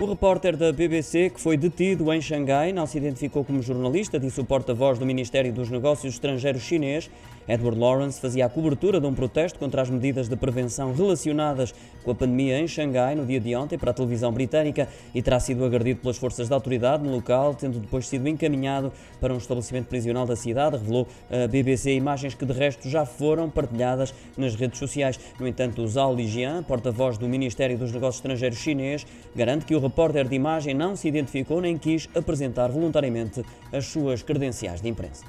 O repórter da BBC, que foi detido em Xangai, não se identificou como jornalista, disse o porta-voz do Ministério dos Negócios Estrangeiros chinês. Edward Lawrence fazia a cobertura de um protesto contra as medidas de prevenção relacionadas com a pandemia em Xangai no dia de ontem para a televisão britânica e terá sido agredido pelas forças de autoridade no local, tendo depois sido encaminhado para um estabelecimento prisional da cidade, revelou a BBC imagens que de resto já foram partilhadas nas redes sociais. No entanto, Zhao Lijian, porta-voz do Ministério dos Negócios Estrangeiros chinês, garante que o repórter de imagem não se identificou nem quis apresentar voluntariamente as suas credenciais de imprensa.